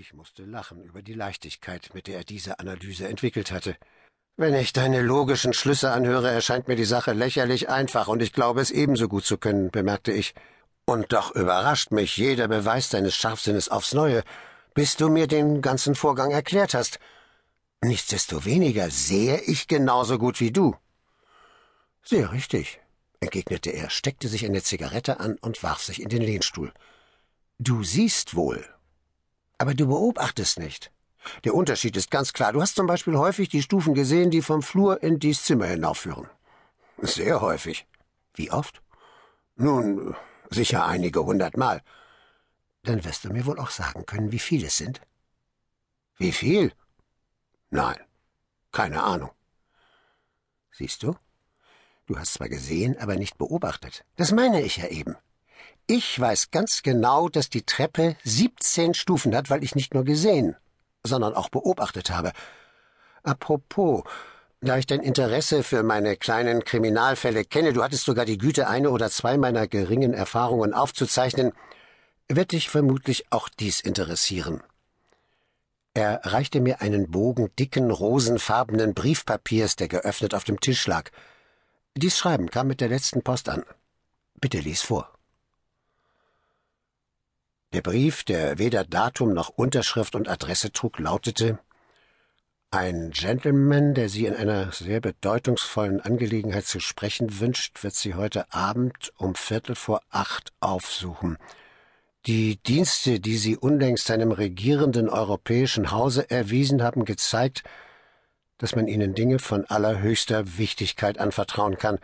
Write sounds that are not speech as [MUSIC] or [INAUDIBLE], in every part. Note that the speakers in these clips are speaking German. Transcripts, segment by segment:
Ich musste lachen über die Leichtigkeit, mit der er diese Analyse entwickelt hatte. Wenn ich deine logischen Schlüsse anhöre, erscheint mir die Sache lächerlich einfach, und ich glaube es ebenso gut zu können, bemerkte ich. Und doch überrascht mich jeder Beweis deines Scharfsinnes aufs Neue, bis du mir den ganzen Vorgang erklärt hast. Nichtsdestoweniger sehe ich genauso gut wie du. Sehr richtig, entgegnete er, steckte sich eine Zigarette an und warf sich in den Lehnstuhl. Du siehst wohl, aber du beobachtest nicht. Der Unterschied ist ganz klar. Du hast zum Beispiel häufig die Stufen gesehen, die vom Flur in dies Zimmer hinaufführen. Sehr häufig. Wie oft? Nun, sicher einige hundertmal. Dann wirst du mir wohl auch sagen können, wie viel es sind. Wie viel? Nein, keine Ahnung. Siehst du? Du hast zwar gesehen, aber nicht beobachtet. Das meine ich ja eben. Ich weiß ganz genau, dass die Treppe siebzehn Stufen hat, weil ich nicht nur gesehen, sondern auch beobachtet habe. Apropos, da ich dein Interesse für meine kleinen Kriminalfälle kenne, du hattest sogar die Güte, eine oder zwei meiner geringen Erfahrungen aufzuzeichnen, wird dich vermutlich auch dies interessieren. Er reichte mir einen Bogen dicken, rosenfarbenen Briefpapiers, der geöffnet auf dem Tisch lag. Dies Schreiben kam mit der letzten Post an. Bitte lies vor. Der Brief, der weder Datum noch Unterschrift und Adresse trug, lautete Ein Gentleman, der Sie in einer sehr bedeutungsvollen Angelegenheit zu sprechen wünscht, wird Sie heute Abend um Viertel vor acht aufsuchen. Die Dienste, die Sie unlängst einem regierenden europäischen Hause erwiesen haben, gezeigt, dass man Ihnen Dinge von allerhöchster Wichtigkeit anvertrauen kann.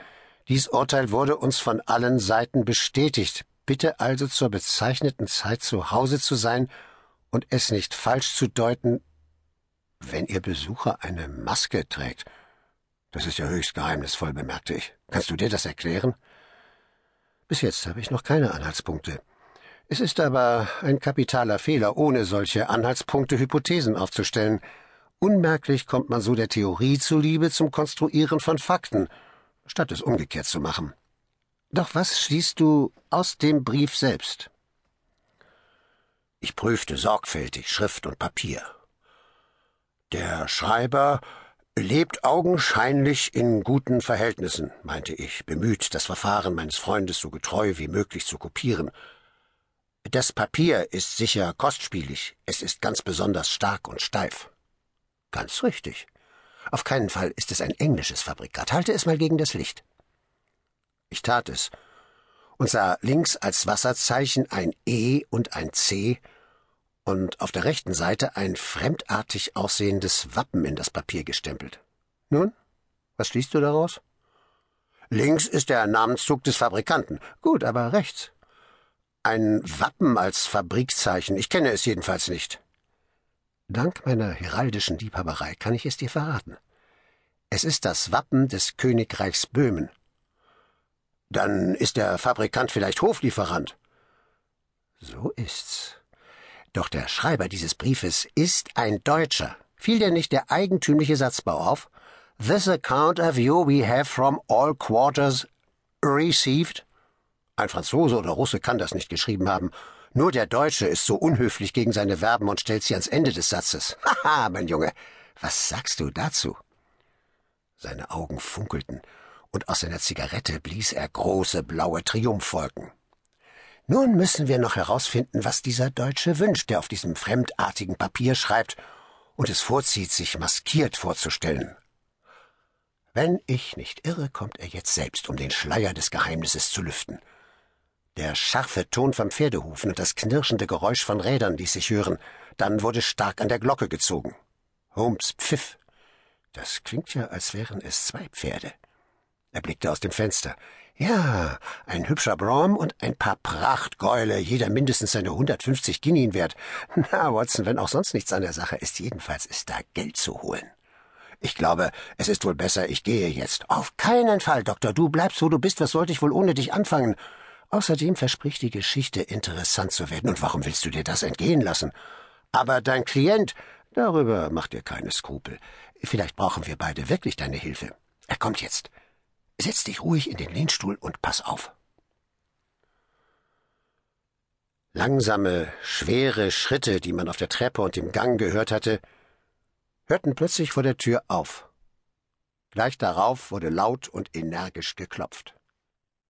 Dies Urteil wurde uns von allen Seiten bestätigt. Bitte also zur bezeichneten Zeit zu Hause zu sein und es nicht falsch zu deuten, wenn Ihr Besucher eine Maske trägt. Das ist ja höchst geheimnisvoll, bemerkte ich. Kannst du dir das erklären? Bis jetzt habe ich noch keine Anhaltspunkte. Es ist aber ein kapitaler Fehler, ohne solche Anhaltspunkte Hypothesen aufzustellen. Unmerklich kommt man so der Theorie zuliebe zum Konstruieren von Fakten, statt es umgekehrt zu machen. Doch was schließt du aus dem Brief selbst? Ich prüfte sorgfältig Schrift und Papier. Der Schreiber lebt augenscheinlich in guten Verhältnissen, meinte ich, bemüht, das Verfahren meines Freundes so getreu wie möglich zu kopieren. Das Papier ist sicher kostspielig, es ist ganz besonders stark und steif. Ganz richtig. Auf keinen Fall ist es ein englisches Fabrikat. Halte es mal gegen das Licht. Ich tat es und sah links als Wasserzeichen ein E und ein C und auf der rechten Seite ein fremdartig aussehendes Wappen in das Papier gestempelt. Nun, was schließt du daraus? Links ist der Namenszug des Fabrikanten. Gut, aber rechts. Ein Wappen als Fabrikzeichen. Ich kenne es jedenfalls nicht. Dank meiner heraldischen Liebhaberei kann ich es dir verraten. Es ist das Wappen des Königreichs Böhmen. Dann ist der Fabrikant vielleicht Hoflieferant. So ist's. Doch der Schreiber dieses Briefes ist ein Deutscher. Fiel dir nicht der eigentümliche Satzbau auf? This account of you we have from all quarters received? Ein Franzose oder Russe kann das nicht geschrieben haben. Nur der Deutsche ist so unhöflich gegen seine Verben und stellt sie ans Ende des Satzes. [LAUGHS] Haha, mein Junge, was sagst du dazu? Seine Augen funkelten und aus seiner Zigarette blies er große blaue Triumphwolken. Nun müssen wir noch herausfinden, was dieser Deutsche wünscht, der auf diesem fremdartigen Papier schreibt und es vorzieht, sich maskiert vorzustellen. Wenn ich nicht irre, kommt er jetzt selbst, um den Schleier des Geheimnisses zu lüften. Der scharfe Ton vom Pferdehufen und das knirschende Geräusch von Rädern ließ sich hören, dann wurde stark an der Glocke gezogen. Holmes pfiff. Das klingt ja, als wären es zwei Pferde. Er blickte aus dem Fenster. Ja, ein hübscher Brom und ein paar Prachtgäule, jeder mindestens seine 150 Guineen wert. Na, Watson, wenn auch sonst nichts an der Sache ist, jedenfalls ist da Geld zu holen. Ich glaube, es ist wohl besser, ich gehe jetzt. Auf keinen Fall, Doktor, du bleibst, wo du bist, was sollte ich wohl ohne dich anfangen? Außerdem verspricht die Geschichte interessant zu werden, und warum willst du dir das entgehen lassen? Aber dein Klient, darüber mach dir keine Skrupel. Vielleicht brauchen wir beide wirklich deine Hilfe. Er kommt jetzt. Setz dich ruhig in den Lehnstuhl und pass auf. Langsame, schwere Schritte, die man auf der Treppe und im Gang gehört hatte, hörten plötzlich vor der Tür auf. Gleich darauf wurde laut und energisch geklopft.